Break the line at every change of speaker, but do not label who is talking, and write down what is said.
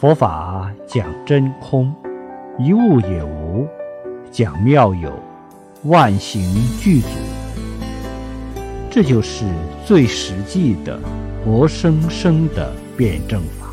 佛法讲真空，一物也无，讲妙有，万行具足。这就是最实际的活生生的辩证法。